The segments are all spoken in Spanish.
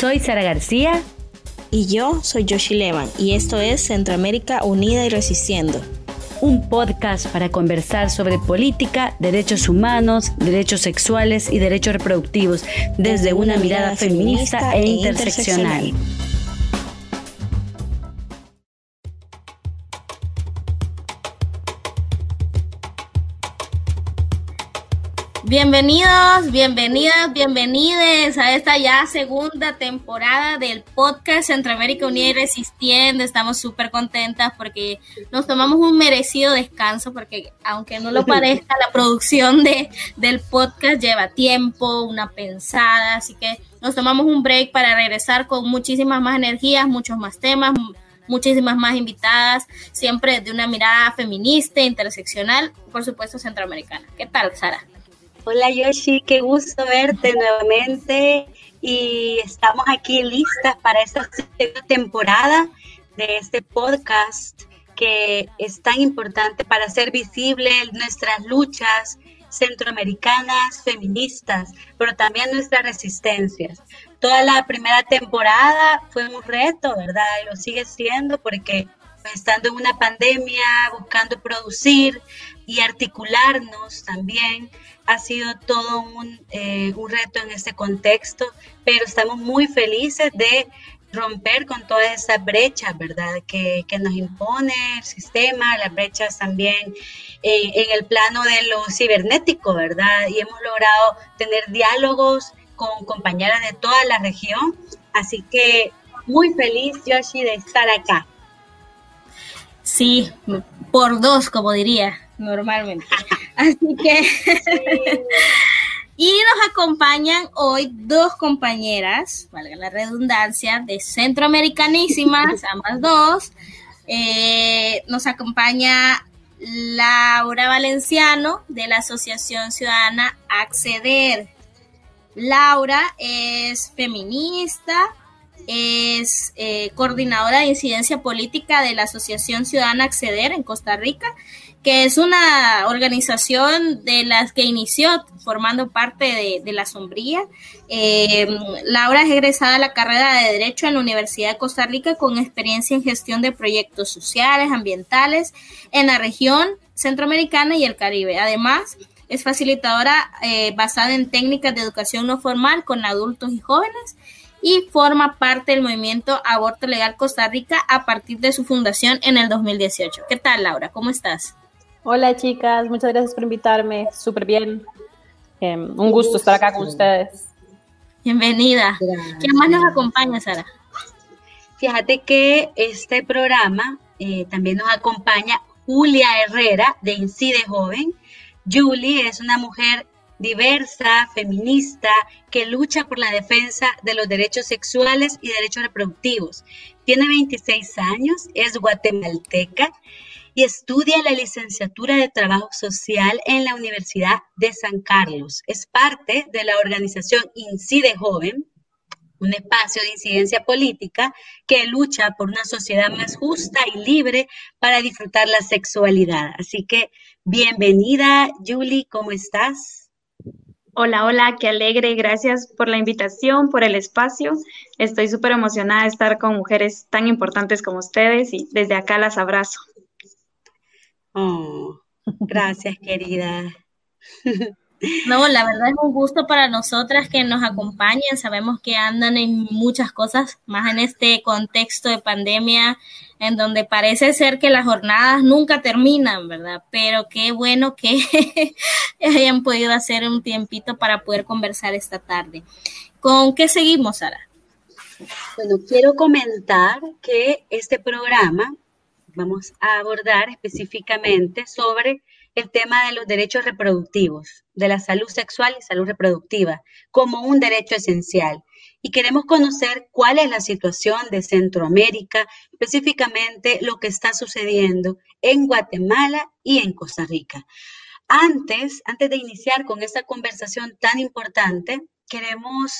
Soy Sara García. Y yo soy Yoshi Levan y esto es Centroamérica Unida y Resistiendo. Un podcast para conversar sobre política, derechos humanos, derechos sexuales y derechos reproductivos desde una mirada feminista e, e interseccional. Bienvenidos, bienvenidas, bienvenides a esta ya segunda temporada del podcast Centroamérica Unida y Resistiendo. Estamos súper contentas porque nos tomamos un merecido descanso porque aunque no lo parezca, la producción de, del podcast lleva tiempo, una pensada, así que nos tomamos un break para regresar con muchísimas más energías, muchos más temas, muchísimas más invitadas, siempre de una mirada feminista, interseccional, por supuesto centroamericana. ¿Qué tal, Sara? Hola Yoshi, qué gusto verte nuevamente y estamos aquí listas para esta segunda temporada de este podcast que es tan importante para hacer visible nuestras luchas centroamericanas, feministas, pero también nuestras resistencias. Toda la primera temporada fue un reto, ¿verdad? Y lo sigue siendo porque estando en una pandemia, buscando producir y articularnos también, ha sido todo eh, un, reto en este contexto, pero estamos muy felices de romper con todas esas brechas, ¿verdad? Que, nos impone el sistema, las brechas también en el plano de lo cibernético, ¿verdad? Y hemos logrado tener diálogos con compañeras de toda la región, así que muy feliz, Yoshi, de estar acá. Sí, por dos, como diría normalmente. Así que... y nos acompañan hoy dos compañeras, valga la redundancia, de centroamericanísimas, ambas dos. Eh, nos acompaña Laura Valenciano de la Asociación Ciudadana Acceder. Laura es feminista, es eh, coordinadora de incidencia política de la Asociación Ciudadana Acceder en Costa Rica, que es una organización de las que inició formando parte de, la sombría. Eh, Laura es egresada de la carrera de Derecho en la Universidad de Costa Rica con experiencia en gestión de proyectos sociales, ambientales en la región centroamericana y el Caribe. Además, es facilitadora eh, basada en técnicas de educación no formal con adultos y jóvenes y forma parte del movimiento Aborto Legal Costa Rica a partir de su fundación en el 2018. ¿Qué tal, Laura? ¿Cómo estás? Hola, chicas. Muchas gracias por invitarme. Súper bien. Em, un gusto estar acá con ustedes. Bienvenida. ¿Quién más nos acompaña, Sara? Fíjate que este programa eh, también nos acompaña Julia Herrera de Incide Joven. Julie es una mujer diversa, feminista, que lucha por la defensa de los derechos sexuales y derechos reproductivos. Tiene 26 años, es guatemalteca y estudia la licenciatura de Trabajo Social en la Universidad de San Carlos. Es parte de la organización Incide Joven, un espacio de incidencia política que lucha por una sociedad más justa y libre para disfrutar la sexualidad. Así que bienvenida, Julie, ¿cómo estás? Hola, hola, qué alegre. Gracias por la invitación, por el espacio. Estoy súper emocionada de estar con mujeres tan importantes como ustedes y desde acá las abrazo. Oh, gracias, querida. No, la verdad es un gusto para nosotras que nos acompañen. Sabemos que andan en muchas cosas, más en este contexto de pandemia, en donde parece ser que las jornadas nunca terminan, ¿verdad? Pero qué bueno que hayan podido hacer un tiempito para poder conversar esta tarde. ¿Con qué seguimos, Sara? Bueno, quiero comentar que este programa vamos a abordar específicamente sobre el tema de los derechos reproductivos, de la salud sexual y salud reproductiva, como un derecho esencial. Y queremos conocer cuál es la situación de Centroamérica, específicamente lo que está sucediendo en Guatemala y en Costa Rica. Antes, antes de iniciar con esta conversación tan importante, queremos,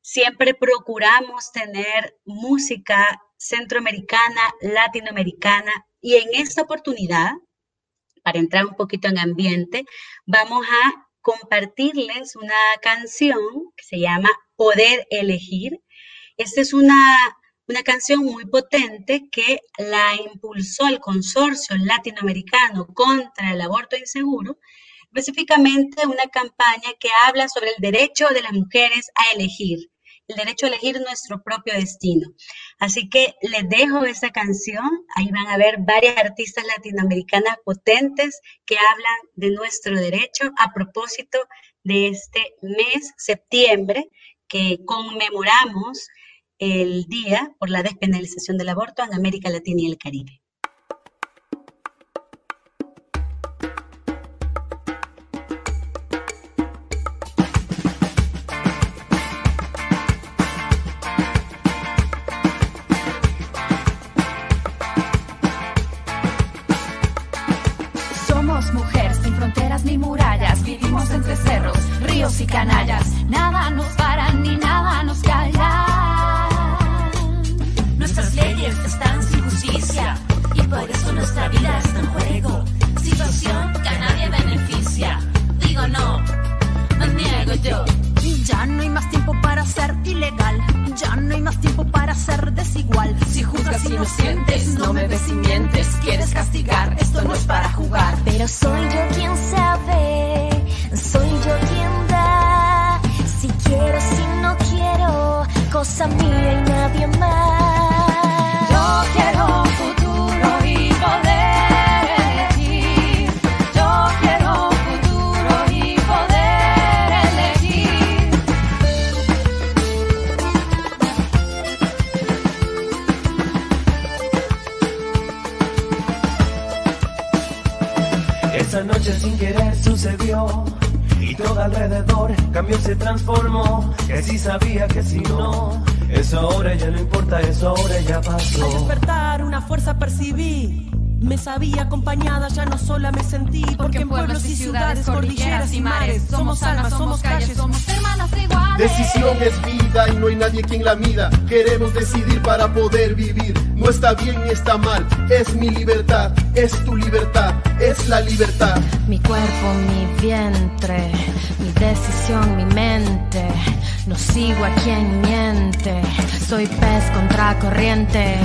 siempre procuramos tener música centroamericana, latinoamericana, y en esta oportunidad para entrar un poquito en ambiente, vamos a compartirles una canción que se llama Poder Elegir. Esta es una, una canción muy potente que la impulsó el consorcio latinoamericano contra el aborto inseguro, específicamente una campaña que habla sobre el derecho de las mujeres a elegir el derecho a elegir nuestro propio destino. Así que les dejo esa canción. Ahí van a ver varias artistas latinoamericanas potentes que hablan de nuestro derecho a propósito de este mes, septiembre, que conmemoramos el día por la despenalización del aborto en América Latina y el Caribe. Alrededor cambió, se transformó. Que si sabía que si no, eso ahora ya no importa, eso ahora ya pasó. Al despertar una fuerza percibí. Me sabía acompañada, ya no sola me sentí. Porque, en pueblos y ciudades, cordilleras y mares, somos almas, somos calles, somos hermanas iguales. Decisión es vida y no hay nadie quien la mida. Queremos decidir para poder vivir. No está bien ni está mal, es mi libertad, es tu libertad, es la libertad. Mi cuerpo, mi vientre, decisión, mi mente. No sigo a quien miente, soy pez contra corriente.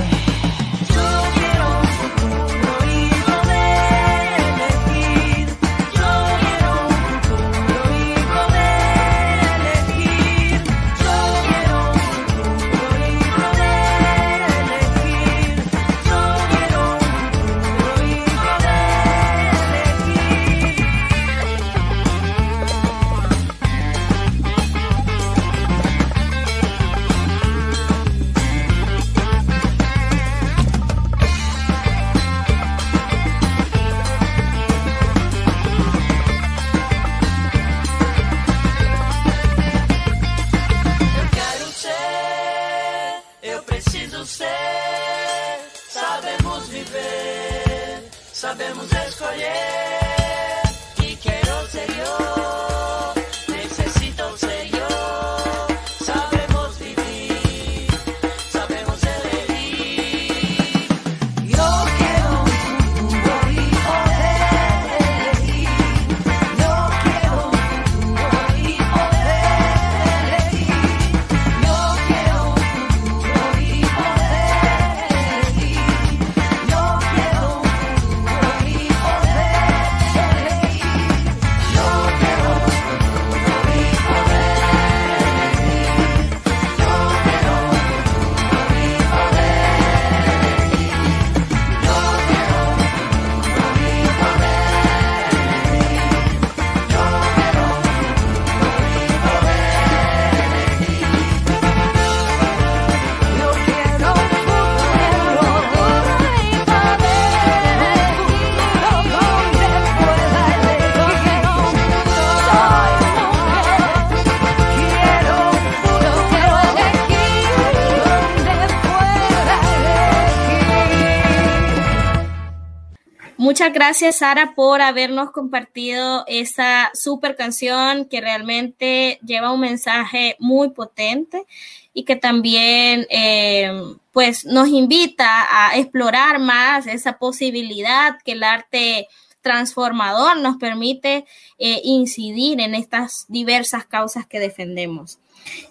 Muchas gracias, Sara, por habernos compartido esa super canción que realmente lleva un mensaje muy potente y que también eh, pues nos invita a explorar más esa posibilidad que el arte transformador nos permite eh, incidir en estas diversas causas que defendemos.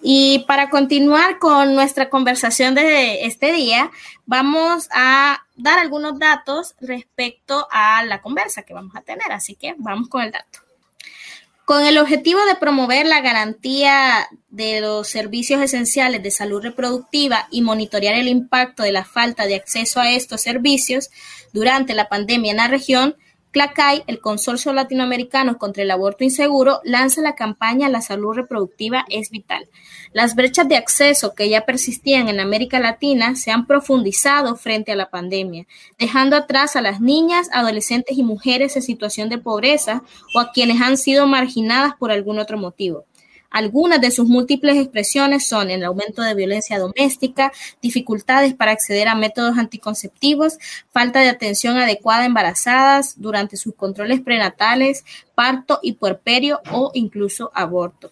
Y para continuar con nuestra conversación de este día, vamos a dar algunos datos respecto a la conversa que vamos a tener. Así que vamos con el dato. Con el objetivo de promover la garantía de los servicios esenciales de salud reproductiva y monitorear el impacto de la falta de acceso a estos servicios durante la pandemia en la región, CLACAI, el Consorcio Latinoamericano contra el Aborto Inseguro, lanza la campaña La salud reproductiva es vital. Las brechas de acceso que ya persistían en América Latina se han profundizado frente a la pandemia, dejando atrás a las niñas, adolescentes y mujeres en situación de pobreza o a quienes han sido marginadas por algún otro motivo. Algunas de sus múltiples expresiones son el aumento de violencia doméstica, dificultades para acceder a métodos anticonceptivos, falta de atención adecuada a embarazadas durante sus controles prenatales, parto y puerperio o incluso aborto.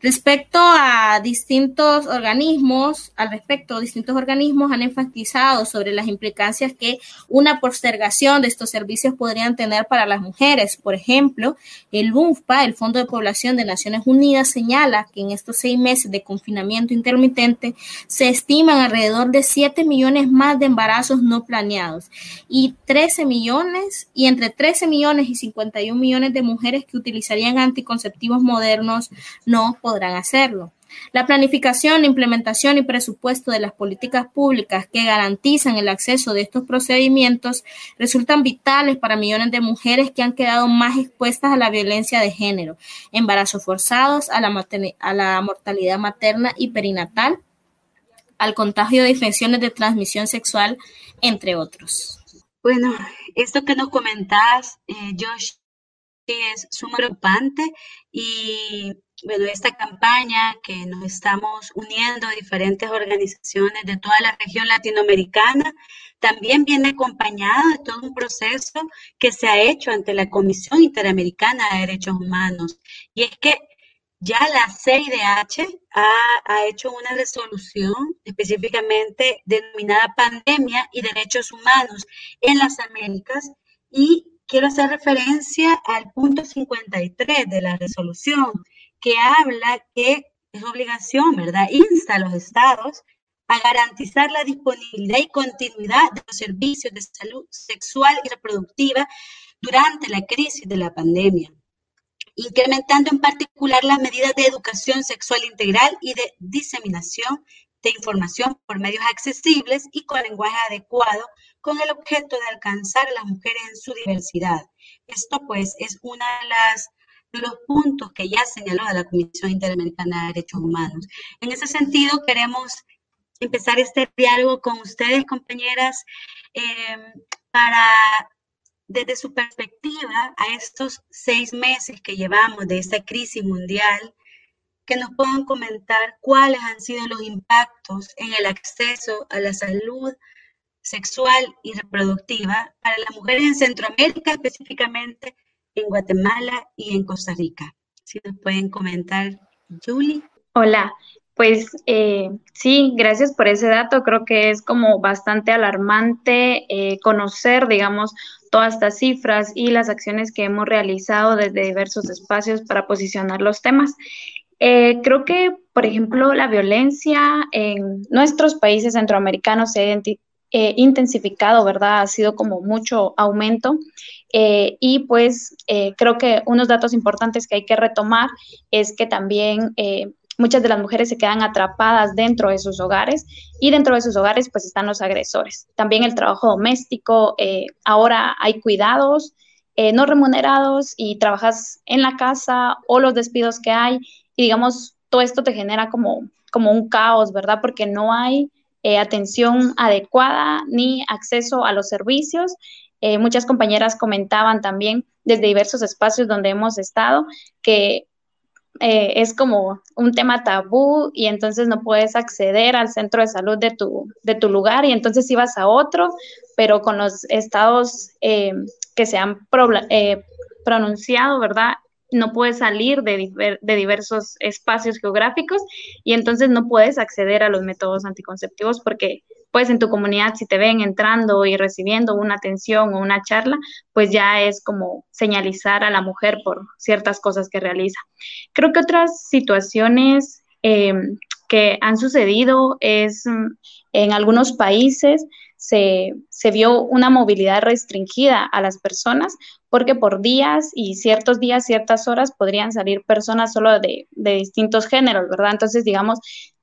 Respecto a distintos organismos, al respecto, distintos organismos han enfatizado sobre las implicancias que una postergación de estos servicios podrían tener para las mujeres. Por ejemplo, el UNFPA, el Fondo de Población de Naciones Unidas, señala que en estos seis meses de confinamiento intermitente se estiman alrededor de 7 millones más de embarazos no planeados y 13 millones, y entre 13 millones y 51 millones de mujeres que utilizarían anticonceptivos modernos no podrán hacerlo. La planificación, implementación y presupuesto de las políticas públicas que garantizan el acceso de estos procedimientos resultan vitales para millones de mujeres que han quedado más expuestas a la violencia de género, embarazos forzados, a la, a la mortalidad materna y perinatal, al contagio de infecciones de transmisión sexual, entre otros. Bueno, esto que nos comentas, eh, Josh, es sumamente preocupante y bueno, esta campaña que nos estamos uniendo diferentes organizaciones de toda la región latinoamericana también viene acompañada de todo un proceso que se ha hecho ante la Comisión Interamericana de Derechos Humanos. Y es que ya la CIDH ha, ha hecho una resolución específicamente denominada Pandemia y Derechos Humanos en las Américas y quiero hacer referencia al punto 53 de la resolución que habla que es obligación, ¿verdad? Insta a los estados a garantizar la disponibilidad y continuidad de los servicios de salud sexual y reproductiva durante la crisis de la pandemia, incrementando en particular las medidas de educación sexual integral y de diseminación de información por medios accesibles y con lenguaje adecuado con el objeto de alcanzar a las mujeres en su diversidad. Esto pues es una de los puntos que ya señaló la Comisión Interamericana de Derechos Humanos. En ese sentido, queremos empezar este diálogo con ustedes, compañeras, eh, para, desde su perspectiva, a estos seis meses que llevamos de esta crisis mundial, que nos puedan comentar cuáles han sido los impactos en el acceso a la salud sexual y reproductiva para las mujeres en Centroamérica específicamente en Guatemala y en Costa Rica. Si nos pueden comentar, Julie. Hola, pues eh, sí, gracias por ese dato. Creo que es como bastante alarmante eh, conocer, digamos, todas estas cifras y las acciones que hemos realizado desde diversos espacios para posicionar los temas. Eh, creo que, por ejemplo, la violencia en nuestros países centroamericanos se ha intensificado, ¿verdad? Ha sido como mucho aumento eh, y pues eh, creo que unos datos importantes que hay que retomar es que también eh, muchas de las mujeres se quedan atrapadas dentro de sus hogares y dentro de sus hogares pues están los agresores. También el trabajo doméstico, ahora hay cuidados no remunerados y trabajas en la casa o los despidos que hay y digamos todo esto te genera como, como un caos, ¿verdad? Porque no hay atención adecuada ni acceso a los servicios eh, muchas compañeras comentaban también desde diversos espacios donde hemos estado que eh, es como un tema tabú y entonces no puedes acceder al centro de salud de tu, de tu lugar y entonces ibas a otro, pero con los estados eh, que se han pronunciado, ¿verdad? No puedes salir de, diversos espacios geográficos y entonces no puedes acceder a los métodos anticonceptivos porque pues en tu comunidad si te ven entrando y recibiendo una atención o una charla, pues ya es como señalizar a la mujer por ciertas cosas que realiza. Creo que otras situaciones em, que han sucedido es mm, en algunos países se, se, vio una movilidad restringida a las personas porque por días y ciertos días, ciertas horas podrían salir personas solo de, distintos géneros, ¿verdad? Entonces, digamos,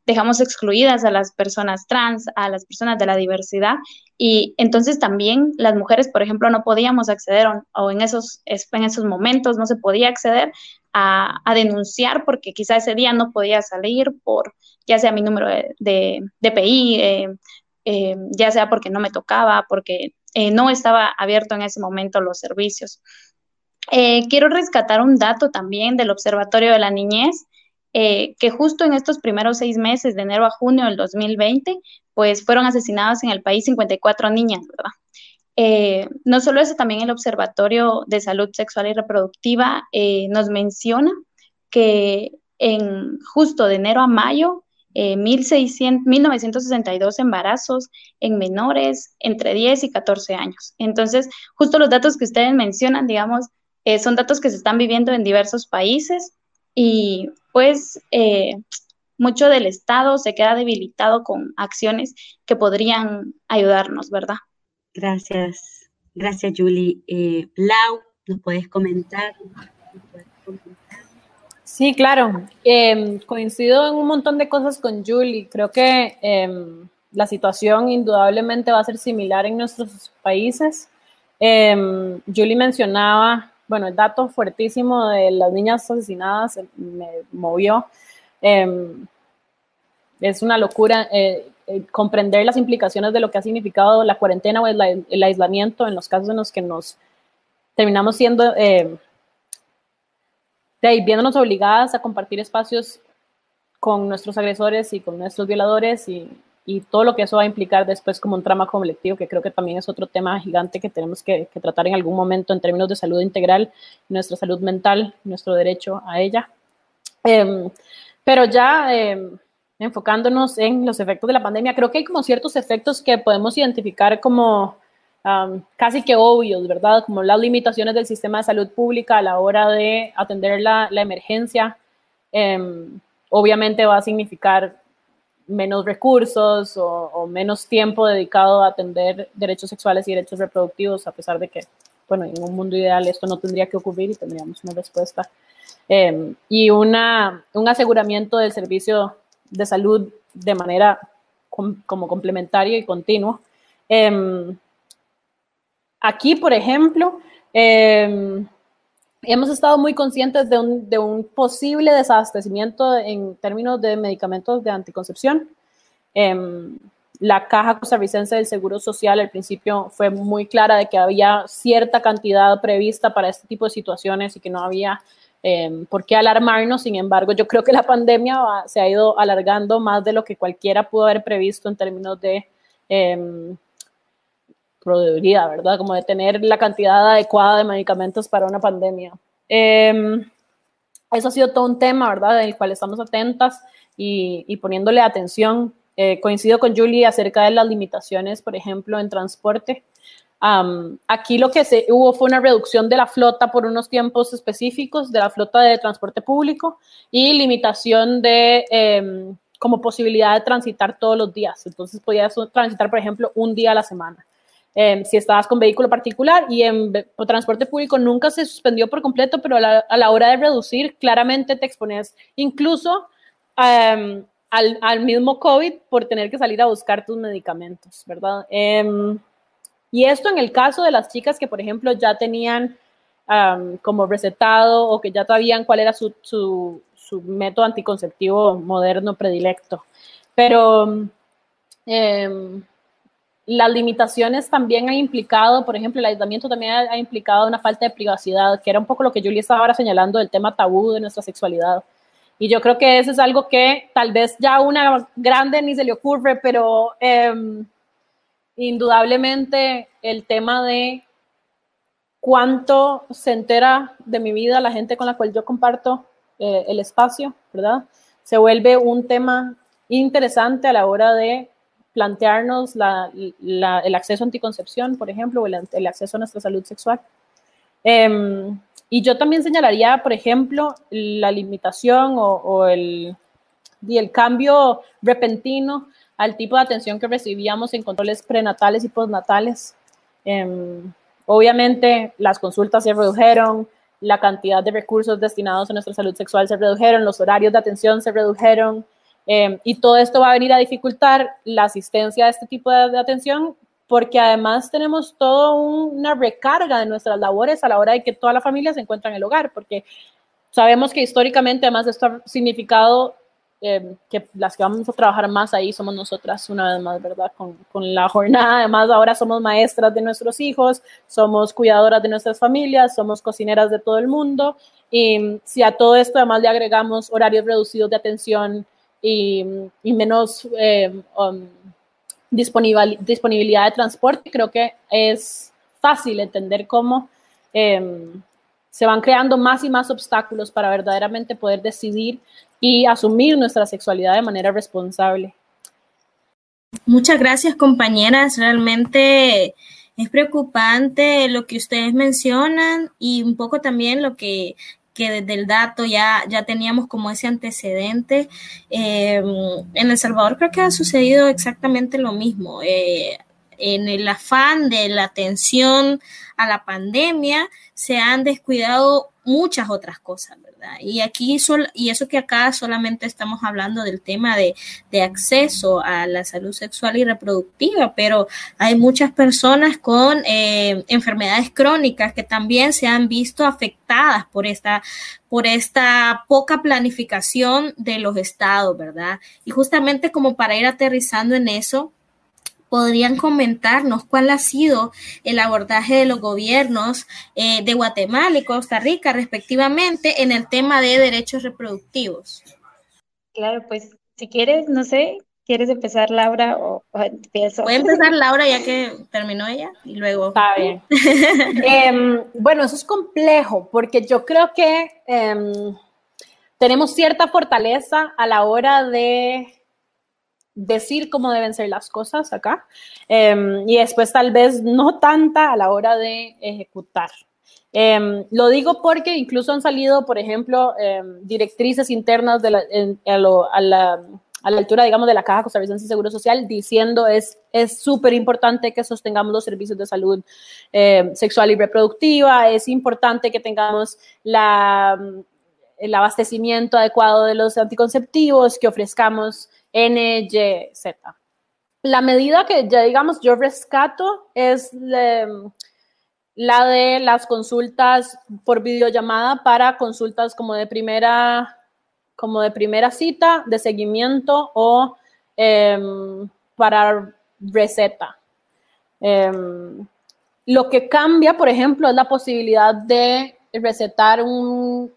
dejamos excluidas a las personas trans, a las personas de la diversidad y entonces también las mujeres, por ejemplo, no podíamos acceder o, en, esos, en esos momentos no se podía acceder a, denunciar porque quizá ese día no podía salir por ya sea mi número de, de DPI, eh, eh, ya sea porque no me tocaba, porque eh, no estaba abierto en ese momento los servicios. quiero rescatar un dato también del Observatorio de la Niñez eh, que justo en estos primeros seis meses, de enero a junio del 2020, pues fueron asesinadas en el país 54 niñas, ¿verdad? Eh, no solo eso, también el Observatorio de Salud Sexual y Reproductiva eh, nos menciona que en justo de enero a mayo, 1962 embarazos en menores entre 10 y 14 años. Entonces, justo los datos que ustedes mencionan, digamos, son datos que se están viviendo en diversos países y pues eh, mucho del Estado se queda debilitado con acciones que podrían ayudarnos, ¿verdad? Gracias, gracias Julie. Eh, Lau, ¿nos puedes comentar? Sí, claro. Em, coincido en un montón de cosas con Julie. Creo que em, la situación indudablemente va a ser similar en nuestros países. Em, Julie mencionaba bueno, el dato fuertísimo de las niñas asesinadas me movió. Es una locura eh, eh, comprender las implicaciones de lo que ha significado la cuarentena o el, aislamiento en los casos en los que nos terminamos siendo, eh, viéndonos obligadas a compartir espacios con nuestros agresores y con nuestros violadores y, y todo lo que eso va a implicar después como un trama colectivo, que creo que también es otro tema gigante que tenemos que, tratar en algún momento en términos de salud integral, nuestra salud mental, nuestro derecho a ella. Em, pero ya em, enfocándonos en los efectos de la pandemia, creo que hay como ciertos efectos que podemos identificar como casi que obvios, ¿verdad? Como las limitaciones del sistema de salud pública a la hora de atender la, emergencia. Em, obviamente va a significar menos recursos o, menos tiempo dedicado a atender derechos sexuales y derechos reproductivos, a pesar de que, bueno, en un mundo ideal esto no tendría que ocurrir y tendríamos una respuesta. Em, y una, un aseguramiento del servicio de salud de manera como complementario y continuo. Em, aquí, por ejemplo, eh, hemos estado muy conscientes de un, de un, posible desabastecimiento en términos de medicamentos de anticoncepción. Em, la Caja Costarricense del Seguro Social al principio fue muy clara de que había cierta cantidad prevista para este tipo de situaciones y que no había em, por qué alarmarnos. Sin embargo, yo creo que la pandemia se ha ido alargando más de lo que cualquiera pudo haber previsto en términos de eh, ¿verdad? Como de tener la cantidad adecuada de medicamentos para una pandemia. Em, eso ha sido todo un tema, ¿verdad? Del cual estamos atentas y, poniéndole atención. Eh, coincido con Julie acerca de las limitaciones, por ejemplo, en transporte. aquí lo que se, hubo fue una reducción de la flota por unos tiempos específicos, de la flota de transporte público y limitación de em, como posibilidad de transitar todos los días. Entonces podías transitar, por ejemplo, un día a la semana. Em, si estabas con vehículo particular y en transporte público nunca se suspendió por completo, pero a la, hora de reducir claramente te expones incluso em, al, mismo COVID por tener que salir a buscar tus medicamentos, ¿verdad? Em, y esto en el caso de las chicas que, por ejemplo, ya tenían como recetado o que ya sabían cuál era su, su, su método anticonceptivo moderno predilecto. Pero las limitaciones también han implicado, por ejemplo, el aislamiento también ha, implicado una falta de privacidad, que era un poco lo que Julie estaba ahora señalando del tema tabú de nuestra sexualidad. Y yo creo que eso es algo que tal vez ya una grande ni se le ocurre, pero em, indudablemente el tema de cuánto se entera de mi vida la gente con la cual yo comparto eh, el espacio, ¿verdad? Se vuelve un tema interesante a la hora de plantearnos el acceso a anticoncepción, por ejemplo, o el, acceso a nuestra salud sexual. Em, y yo también señalaría, por ejemplo, la limitación o, el, y el cambio repentino al tipo de atención que recibíamos en controles prenatales y postnatales. Em, obviamente, las consultas se redujeron, la cantidad de recursos destinados a nuestra salud sexual se redujeron, los horarios de atención se redujeron, em, y todo esto va a venir a dificultar la asistencia a este tipo de, atención porque además tenemos toda una recarga de nuestras labores a la hora de que toda la familia se encuentra en el hogar, porque sabemos que históricamente además esto ha significado eh, que las que vamos a trabajar más ahí somos nosotras una vez más, ¿verdad? Con, con, la jornada, además ahora somos maestras de nuestros hijos, somos cuidadoras de nuestras familias, somos cocineras de todo el mundo y si a todo esto además le agregamos horarios reducidos de atención y, menos eh, um, disponibilidad de transporte, creo que es fácil entender cómo eh, se van creando más y más obstáculos para verdaderamente poder decidir y asumir nuestra sexualidad de manera responsable. Muchas gracias compañeras, realmente es preocupante lo que ustedes mencionan y un poco también lo que, que desde el dato ya, ya teníamos como ese antecedente. Eh, en El Salvador creo que ha sucedido exactamente lo mismo. Eh, en el afán de la atención a la pandemia, se han descuidado muchas otras cosas, Y aquí, y eso que acá solamente estamos hablando del tema de, acceso a la salud sexual y reproductiva, pero hay muchas personas con eh, enfermedades crónicas que también se han visto afectadas por esta, por esta poca planificación de los estados, ¿verdad? Y justamente como para ir aterrizando en eso, podrían comentarnos cuál ha sido el abordaje de los gobiernos eh, de Guatemala y Costa Rica, respectivamente, en el tema de derechos reproductivos. Claro, pues si quieres, no sé, ¿quieres empezar Laura o, empiezo? Voy a empezar Laura ya que terminó ella y luego. Está bien. Em, bueno, eso es complejo porque yo creo que em, tenemos cierta fortaleza a la hora de decir cómo deben ser las cosas acá em, y después tal vez no tanta a la hora de ejecutar. Em, lo digo porque incluso han salido, por ejemplo, em, directrices internas de la, a, la, altura, digamos, de la Caja Costarricense de Seguro Social diciendo es es súper importante que sostengamos los servicios de salud sexual y reproductiva, es importante que tengamos la, el abastecimiento adecuado de los anticonceptivos, que ofrezcamos NYZ. La medida que ya digamos yo rescato es la de las consultas por videollamada para consultas como de primera, como de primera cita, de seguimiento o em, para receta. Em, lo que cambia, por ejemplo, es la posibilidad de recetar un,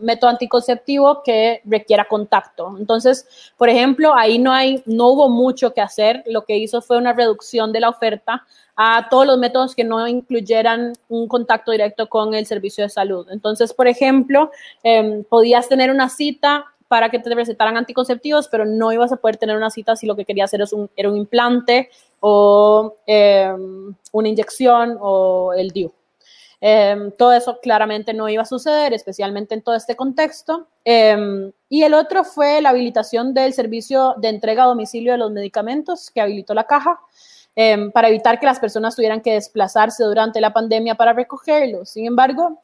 método anticonceptivo que requiera contacto. Entonces, por ejemplo, ahí no, hay, no hubo mucho que hacer. Lo que hizo fue una reducción de la oferta a todos los métodos que no incluyeran un contacto directo con el servicio de salud. Entonces, por ejemplo, em, podías tener una cita para que te recetaran anticonceptivos, pero no ibas a poder tener una cita si lo que querías hacer un, era un implante o em, una inyección o el DIU. Em, todo eso claramente no iba a suceder, especialmente en todo este contexto. Em, y el otro fue la habilitación del servicio de entrega a domicilio de los medicamentos que habilitó la caja em, para evitar que las personas tuvieran que desplazarse durante la pandemia para recogerlos. Sin embargo,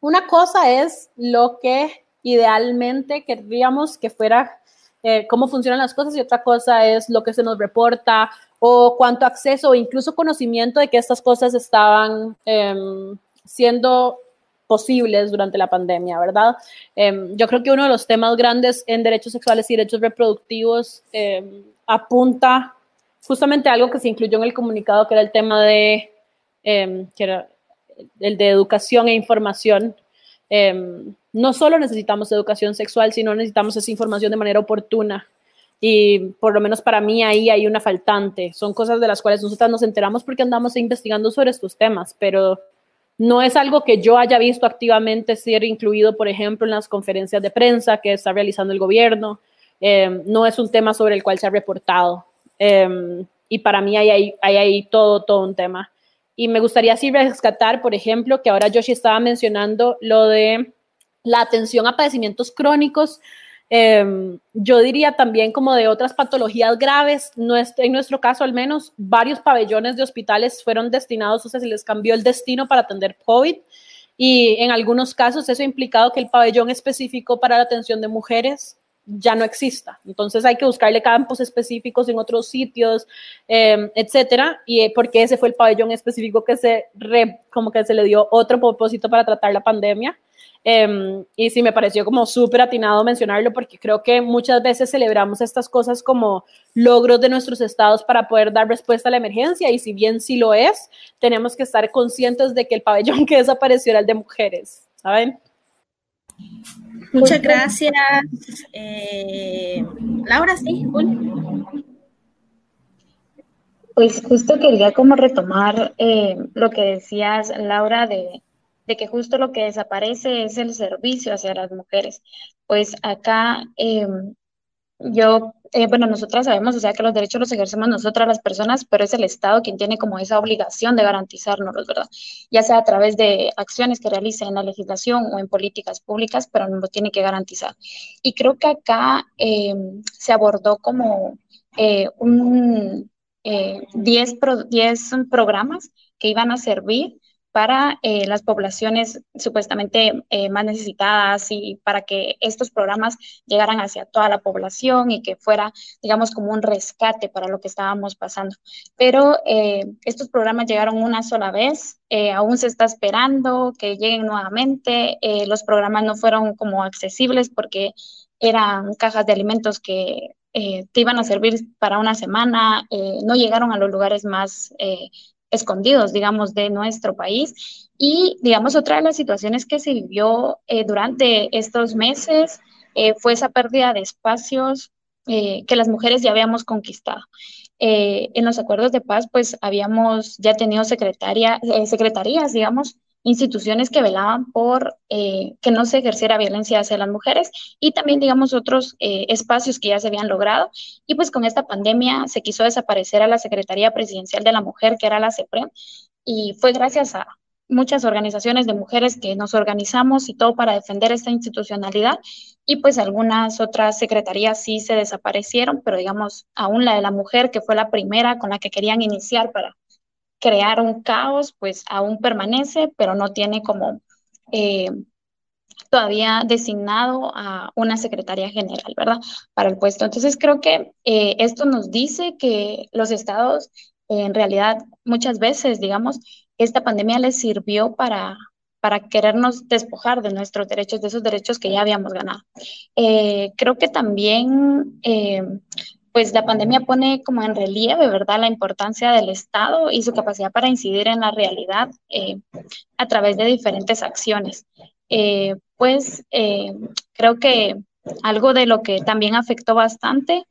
una cosa es lo que idealmente querríamos que fuera eh, cómo funcionan las cosas y otra cosa es lo que se nos reporta o cuánto acceso o incluso conocimiento de que estas cosas estaban siendo posibles durante la pandemia, ¿verdad? Em, yo creo que uno de los temas grandes en derechos sexuales y derechos reproductivos em, apunta justamente a algo que se incluyó en el comunicado, que era el tema de, em, el de educación e información. no solo necesitamos educación sexual, sino necesitamos esa información de manera oportuna. Y por lo menos para mí ahí hay una faltante. Son cosas de las cuales nosotras nos enteramos porque andamos investigando sobre estos temas, pero no es algo que yo haya visto activamente ser incluido, por ejemplo, en las conferencias de prensa que está realizando el gobierno. Eh, no es un tema sobre el cual se ha reportado. Em, y para mí hay, hay, hay ahí todo, todo un tema. Y me gustaría así rescatar, por ejemplo, que ahora Yoshi estaba mencionando lo de la atención a padecimientos crónicos. Em, yo diría también como de otras patologías graves, en nuestro caso al menos, varios pabellones de hospitales fueron destinados, o sea, se les cambió el destino para atender COVID. Y en algunos casos eso ha implicado que el pabellón específico para la atención de mujeres ya no exista. Entonces hay que buscarle campos específicos en otros sitios, eh, etcétera, y eh, porque ese fue el pabellón específico que se como que se le dio otro propósito para tratar la pandemia. Em, y sí, me pareció como súper atinado mencionarlo porque creo que muchas veces celebramos estas cosas como logros de nuestros estados para poder dar respuesta a la emergencia y si bien sí lo es, tenemos que estar conscientes de que el pabellón que desapareció era el de mujeres, ¿saben? Muchas gracias. Eh, Laura, sí, Pues justo quería como retomar eh, lo que decías, Laura, de, de, que justo lo que desaparece es el servicio hacia las mujeres. Pues acá em, yo, eh, bueno, nosotras sabemos, o sea, que los derechos los ejercemos nosotras las personas, pero es el Estado quien tiene como esa obligación de garantizarnos, ¿verdad? Ya sea a través de acciones que realice en la legislación o en políticas públicas, pero nos lo tiene que garantizar. Y creo que acá em, se abordó como eh, un 10 eh, programas que iban a servir para eh, las poblaciones supuestamente eh, más necesitadas y para que estos programas llegaran hacia toda la población y que fuera, digamos, como un rescate para lo que estábamos pasando. Pero eh, estos programas llegaron una sola vez, aún se está esperando que lleguen nuevamente, los programas no fueron como accesibles porque eran cajas de alimentos que te iban a servir para una semana, no llegaron a los lugares más escondidos, digamos, de nuestro país. Y, digamos, otra de las situaciones que se vivió eh, durante estos meses eh, fue esa pérdida de espacios eh, que las mujeres ya habíamos conquistado. en los acuerdos de paz, pues habíamos ya tenido secretaria, secretarías, digamos, instituciones que velaban por eh, que no se ejerciera violencia hacia las mujeres y también, digamos, otros eh, espacios que ya se habían logrado. Y pues con esta pandemia se quiso desaparecer a la Secretaría Presidencial de la Mujer, que era la CEPREM, y fue gracias a muchas organizaciones de mujeres que nos organizamos y todo para defender esta institucionalidad. Y pues algunas otras secretarías sí se desaparecieron, pero digamos, aún la de la mujer, que fue la primera con la que querían iniciar para crear un caos, pues aún permanece, pero no tiene como eh, todavía designado a una secretaria general, ¿verdad? Para el puesto. Entonces creo que eh, esto nos dice que los estados, en realidad, muchas veces, digamos, esta pandemia les sirvió para, para querernos despojar de nuestros derechos, de esos derechos que ya habíamos ganado. Eh, creo que también pues la pandemia pone como en relieve, ¿verdad?, la importancia del Estado y su capacidad para incidir en la realidad eh, a través de diferentes acciones. Eh, pues eh, creo que algo de lo que también afectó bastante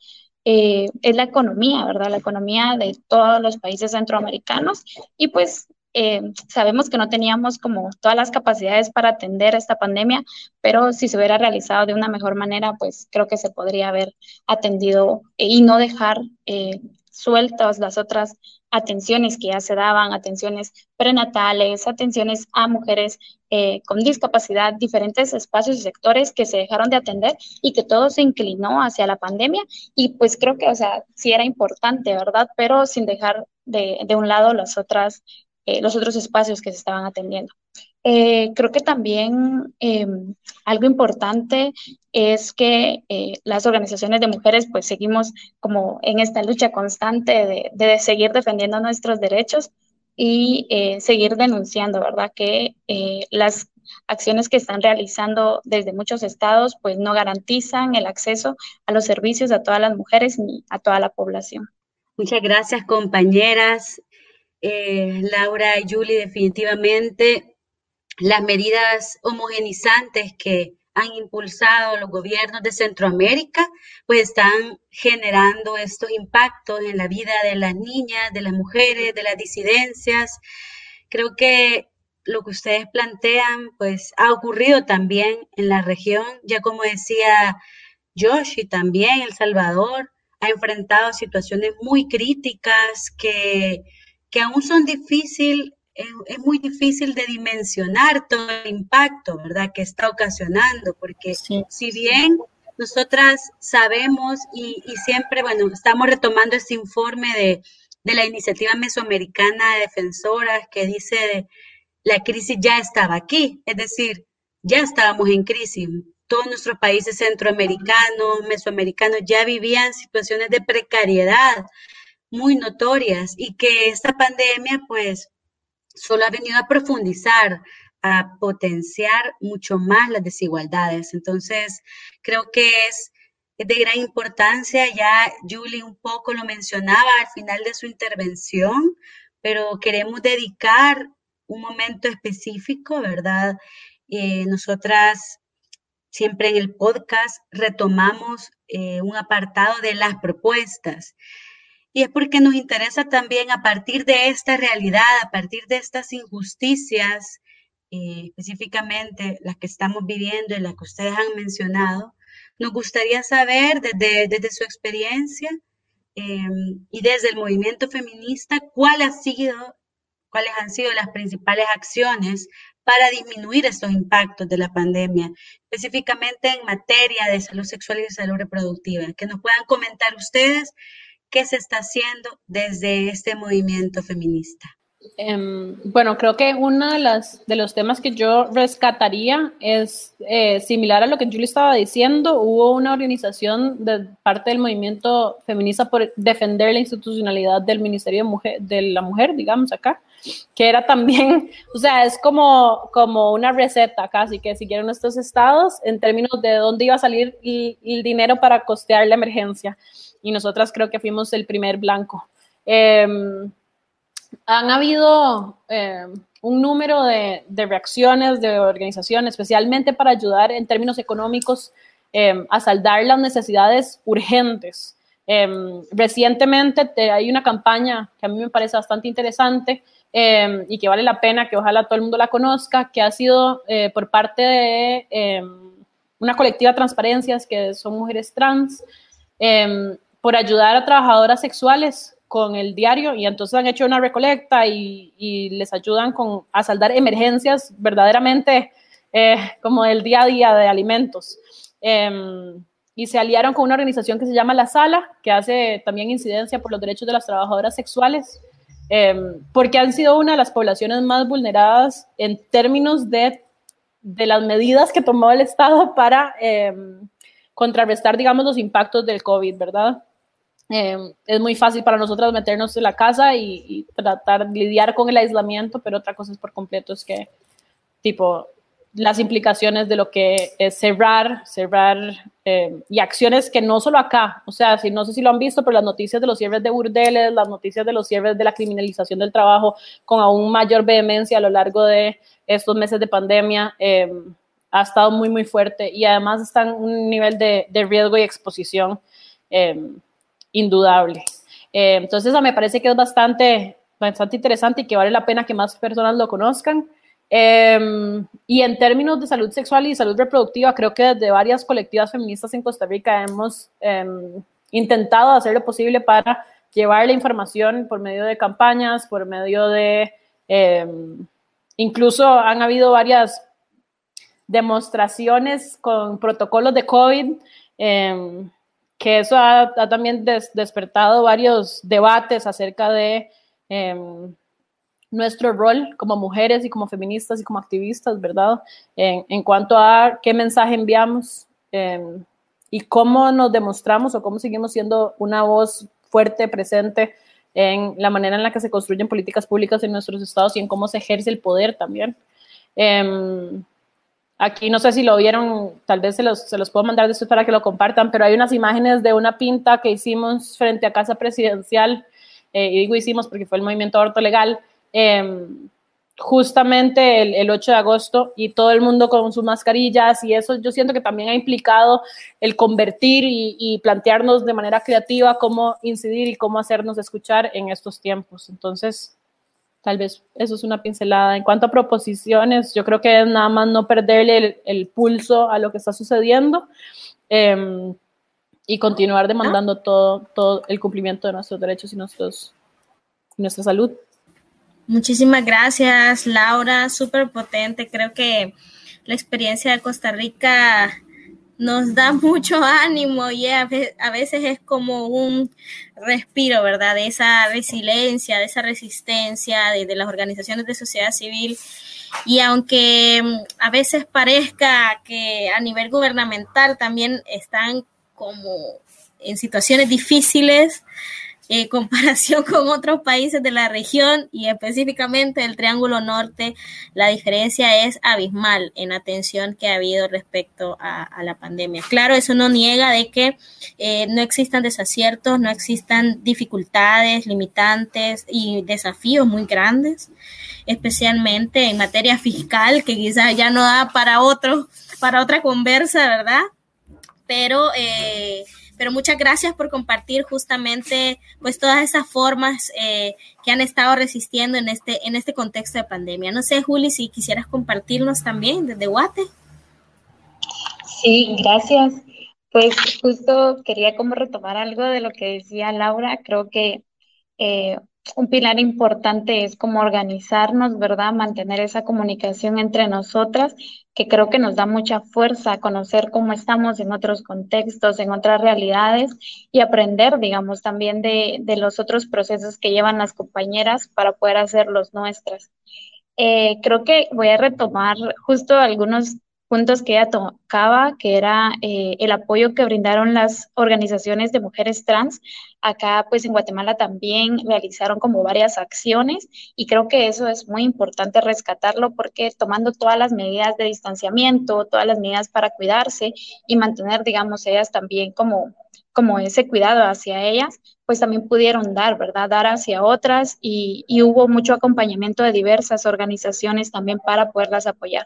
es la economía, ¿verdad? La economía de todos los países centroamericanos y pues eh, sabemos que no teníamos como todas las capacidades para atender esta pandemia, pero si se hubiera realizado de una mejor manera, pues creo que se podría haber atendido y no dejar eh, sueltas las otras atenciones que ya se daban, atenciones prenatales, atenciones a mujeres eh, con discapacidad, diferentes espacios y sectores que se dejaron de atender y que todo se inclinó hacia la pandemia. Y pues creo que, o sea, sí era importante, ¿verdad? Pero sin dejar de, de un lado las otras eh, los otros espacios que se estaban atendiendo. Eh, creo que también em, algo importante es que eh, las organizaciones de mujeres pues seguimos como en esta lucha constante de, seguir defendiendo nuestros derechos y seguir denunciando, ¿verdad? Que las acciones que están realizando desde muchos estados pues no garantizan el acceso a los servicios a todas las mujeres ni a toda la población. Muchas gracias compañeras. Eh, Laura y Julie, definitivamente las medidas homogenizantes que han impulsado los gobiernos de Centroamérica, pues están generando estos impactos en la vida de las niñas, de las mujeres, de las disidencias. Creo que lo que ustedes plantean, pues ha ocurrido también en la región, ya como decía Josh y también El Salvador, ha enfrentado situaciones muy críticas que, que aún son difíciles es, muy difícil de dimensionar todo el impacto, ¿verdad?, que está ocasionando, porque si bien nosotras sabemos y, siempre, bueno, estamos retomando este informe de, de la iniciativa mesoamericana de defensoras que dice la crisis ya estaba aquí, es decir, ya estábamos en crisis. Todos nuestros países centroamericanos, mesoamericanos ya vivían situaciones de precariedad muy notorias y que esta pandemia pues solo ha venido a profundizar, a potenciar mucho más las desigualdades. Entonces, creo que es de gran importancia, ya Julie un poco lo mencionaba al final de su intervención, pero queremos dedicar un momento específico, ¿verdad? Eh, nosotras siempre en el podcast retomamos eh, un apartado de las propuestas y es porque nos interesa también a partir de esta realidad, a partir de estas injusticias, eh, específicamente las que estamos viviendo y las que ustedes han mencionado, nos gustaría saber desde, desde su experiencia em, y desde el movimiento feminista cuál ha sido, cuáles han sido las principales acciones para disminuir estos impactos de la pandemia, específicamente en materia de salud sexual y de salud reproductiva. Que nos puedan comentar ustedes ¿Qué se está haciendo desde este movimiento feminista? Em, bueno, creo que uno de, de los temas que yo rescataría es eh, similar a lo que Julie estaba diciendo. Hubo una organización de parte del movimiento feminista por defender la institucionalidad del Ministerio de, Mujer, de la Mujer, digamos acá, que era también, o sea, es como, como una receta casi que siguieron estos estados en términos de dónde iba a salir el dinero para costear la emergencia y nosotras creo que fuimos el primer blanco. Em, han habido em, un número de, reacciones de organizaciones, especialmente para ayudar en términos económicos em, a saldar las necesidades urgentes. recientemente hay una campaña que a mí me parece bastante interesante y que vale la pena que ojalá todo el mundo la conozca, que ha sido eh, por parte de una colectiva Transparencias, que son mujeres trans, por ayudar a trabajadoras sexuales con el diario y entonces han hecho una recolecta y, les ayudan con, a saldar emergencias verdaderamente eh, como el día a día de alimentos. Em, y se aliaron con una organización que se llama La Sala, que hace también incidencia por los derechos de las trabajadoras sexuales, em, porque han sido una de las poblaciones más vulneradas en términos de, de las medidas que tomó el Estado para em, contrarrestar, digamos, los impactos del COVID, ¿verdad? Em, es muy fácil para nosotros meternos en la casa y, tratar de lidiar con el aislamiento, pero otra cosa es por completo es que, tipo, las implicaciones de lo que es cerrar, cerrar em, y acciones que no solo acá, o sea, si, no sé si lo han visto, pero las noticias de los cierres de burdeles, las noticias de los cierres de la criminalización del trabajo con aún mayor vehemencia a lo largo de estos meses de pandemia, em, ha estado muy, muy fuerte y además está en un nivel de, de riesgo y exposición indudable. Eh, entonces, eso me parece que es bastante, bastante interesante y que vale la pena que más personas lo conozcan. Em, y en términos de salud sexual y salud reproductiva, creo que desde varias colectivas feministas en Costa Rica hemos em, intentado hacer lo posible para llevar la información por medio de campañas, por medio de... Em, incluso han habido varias demostraciones con protocolos de COVID que eso ha, también despertado varios debates acerca de em, nuestro rol como mujeres y como feministas y como activistas, ¿verdad? En, cuanto a qué mensaje enviamos em, y cómo nos demostramos o cómo seguimos siendo una voz fuerte, presente en la manera en la que se construyen políticas públicas en nuestros estados y en cómo se ejerce el poder también. Em, Aquí no sé si lo vieron, tal vez se los, puedo mandar después para que lo compartan, pero hay unas imágenes de una pinta que hicimos frente a Casa Presidencial, eh, y digo hicimos porque fue el movimiento aborto legal, em, justamente el, el, 8 de agosto y todo el mundo con sus mascarillas y eso yo siento que también ha implicado el convertir y, y, plantearnos de manera creativa cómo incidir y cómo hacernos escuchar en estos tiempos. Entonces, Tal vez eso es una pincelada. En cuanto a proposiciones, yo creo que es nada más no perderle el, pulso a lo que está sucediendo. Em, y continuar demandando todo, todo el cumplimiento de nuestros derechos y nuestros, nuestra salud. Muchísimas gracias, Laura, súper potente. Creo que la experiencia de Costa Rica nos da mucho ánimo y a veces es como un respiro, ¿verdad? De esa resiliencia, de esa resistencia de, las organizaciones de sociedad civil. Y aunque mm, a veces parezca que a nivel gubernamental también están como en situaciones difíciles, en comparación con otros países de la región y específicamente el Triángulo Norte, la diferencia es abismal en la atención que ha habido respecto a, la pandemia. Claro, eso no niega de que eh, no existan desaciertos, no existan dificultades, limitantes y desafíos muy grandes, especialmente en materia fiscal, que quizás ya no da para otro, para otra conversa, ¿verdad? Pero eh, pero muchas gracias por compartir justamente pues todas esas formas eh, que han estado resistiendo en este, en este contexto de pandemia. No sé, Juli, si quisieras compartirnos también desde Guate. Sí, gracias. Pues justo quería como retomar algo de lo que decía Laura. Creo que eh, un pilar importante es como organizarnos, ¿verdad? Mantener esa comunicación entre nosotras, que creo que nos da mucha fuerza conocer cómo estamos en otros contextos, en otras realidades y aprender, digamos, también de, de los otros procesos que llevan las compañeras para poder hacerlos nuestras. Eh, creo que voy a retomar justo algunos puntos que ella tocaba, que era eh, el apoyo que brindaron las organizaciones de mujeres trans. Acá, pues en Guatemala también realizaron como varias acciones y creo que eso es muy importante rescatarlo porque tomando todas las medidas de distanciamiento, todas las medidas para cuidarse y mantener, digamos, ellas también como como ese cuidado hacia ellas, pues también pudieron dar, ¿verdad? Dar hacia otras y, hubo mucho acompañamiento de diversas organizaciones también para poderlas apoyar.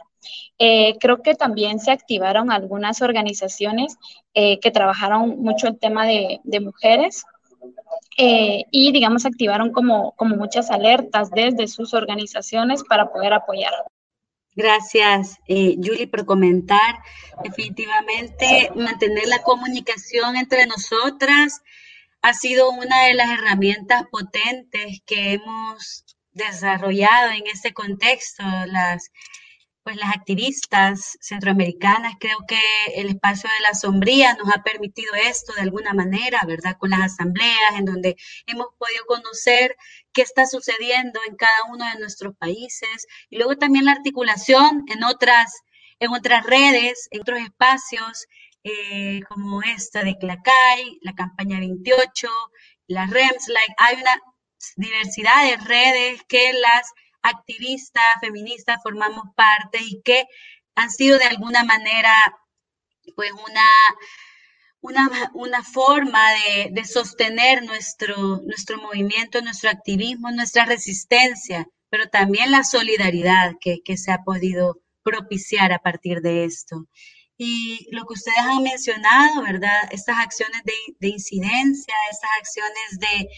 Eh, creo que también se activaron algunas organizaciones eh, que trabajaron mucho el tema de, mujeres. Eh, y digamos activaron como, como muchas alertas desde sus organizaciones para poder apoyar. Gracias, eh, Julie, por comentar. Definitivamente, mantener la comunicación entre nosotras ha sido una de las herramientas potentes que hemos desarrollado en este contexto. Las pues las activistas centroamericanas, creo que el espacio de la sombría nos ha permitido esto de alguna manera, ¿verdad? Con las asambleas en donde hemos podido conocer qué está sucediendo en cada uno de nuestros países y luego también la articulación en otras, en otras redes, en otros espacios eh, como esta de Clacay, la campaña 28, las REMS, hay una diversidad de redes que las activistas, feministas, formamos parte y que han sido de alguna manera, pues, una, una, una forma de, de, sostener nuestro, nuestro movimiento, nuestro activismo, nuestra resistencia, pero también la solidaridad que, que se ha podido propiciar a partir de esto. Y lo que ustedes han mencionado, ¿verdad? Estas acciones de, de incidencia, estas acciones de,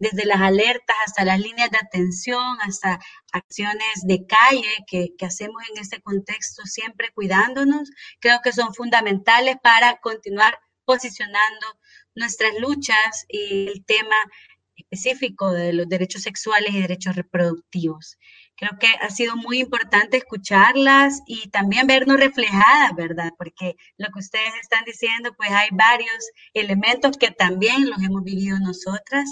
desde las alertas hasta las líneas de atención, hasta acciones de calle que, hacemos en este contexto, siempre cuidándonos, creo que son fundamentales para continuar posicionando nuestras luchas y el tema específico de los derechos sexuales y derechos reproductivos. Creo que ha sido muy importante escucharlas y también vernos reflejadas, ¿verdad? Porque lo que ustedes están diciendo, pues hay varios elementos que también los hemos vivido nosotras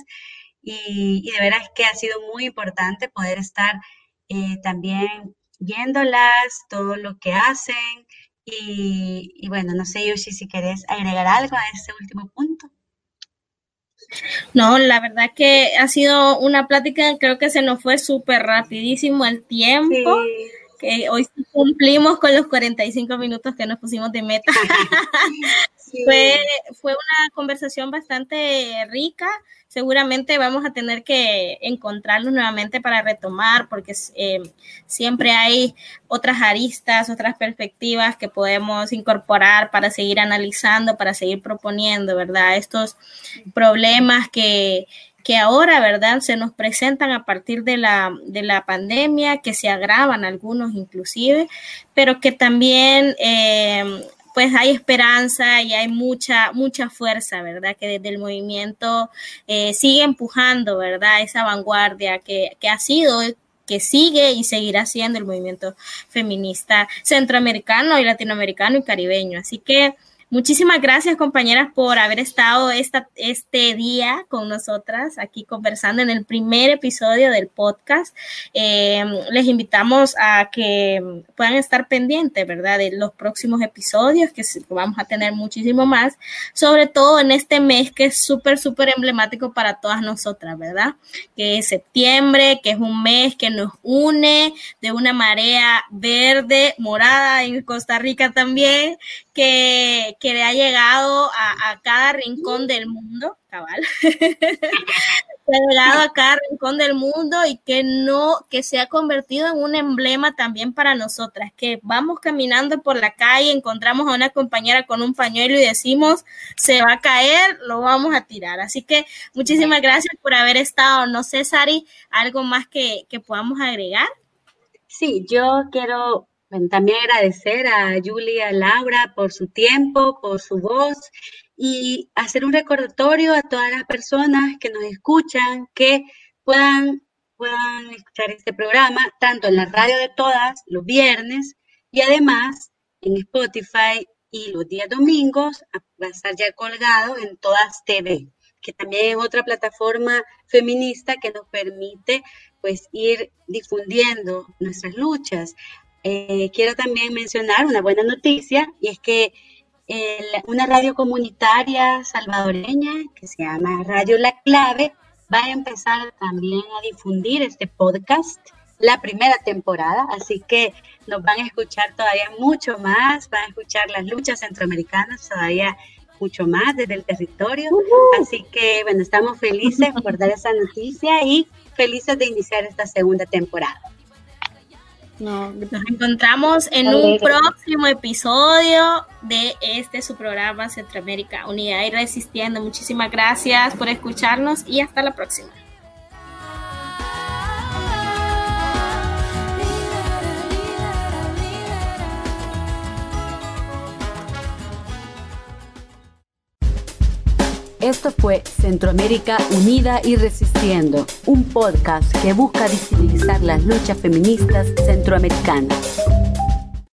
y, de veras que ha sido muy importante poder estar eh, también viéndolas, todo lo que hacen. Y, bueno, no sé, Yoshi, si querés agregar algo a este último punto. No, la verdad que ha sido una plática, creo que se nos fue súper rapidísimo el tiempo. Que hoy cumplimos con los 45 minutos que nos pusimos de meta. fue, fue una conversación bastante rica seguramente vamos a tener que encontrarlos nuevamente para retomar, porque eh, siempre hay otras aristas, otras perspectivas que podemos incorporar para seguir analizando, para seguir proponiendo, ¿verdad? Estos problemas que, que ahora, ¿verdad? Se nos presentan a partir de la, de la pandemia, que se agravan algunos inclusive, pero que también... Eh, pues hay esperanza y hay mucha, mucha fuerza, ¿verdad? Que desde el movimiento eh, sigue empujando, ¿verdad? Esa vanguardia que, que ha sido que sigue y seguirá siendo el movimiento feminista centroamericano y latinoamericano y caribeño. Así que Muchísimas gracias, compañeras, por haber estado esta, este día con nosotras aquí conversando en el primer episodio del podcast. Eh, les invitamos a que puedan estar pendientes, ¿verdad?, de los próximos episodios, que vamos a tener muchísimo más, sobre todo en este mes que es súper, súper emblemático para todas nosotras, ¿verdad? Que es septiembre, que es un mes que nos une de una marea verde, morada en Costa Rica también, que, que le ha llegado a, cada rincón del mundo, cabal, que ha llegado a cada rincón del mundo y que no, que se ha convertido en un emblema también para nosotras, que vamos caminando por la calle, encontramos a una compañera con un pañuelo y decimos, se va a caer, lo vamos a tirar. Así que muchísimas gracias por haber estado. No sé, Sari, algo más que, que podamos agregar. Sí, yo quiero también agradecer a Julia, Laura por su tiempo, por su voz y hacer un recordatorio a todas las personas que nos escuchan que puedan, puedan escuchar este programa tanto en la radio de todas los viernes y además en Spotify y los días domingos va a estar ya colgado en todas TV, que también es otra plataforma feminista que nos permite pues ir difundiendo nuestras luchas. Eh, quiero también mencionar una buena noticia y es que una radio comunitaria salvadoreña que se llama Radio La Clave va a empezar también a difundir este podcast la primera temporada, así que nos van a escuchar todavía mucho más, van a escuchar las luchas centroamericanas todavía mucho más desde el territorio, así que bueno, estamos felices por dar esa noticia y felices de iniciar esta segunda temporada. Nos encontramos en un próximo episodio de este su programa Centroamérica Unida y Resistiendo. Muchísimas gracias por escucharnos y hasta la próxima. Esto fue Centroamérica Unida y Resistiendo, un podcast que busca visibilizar las luchas feministas centroamericanas.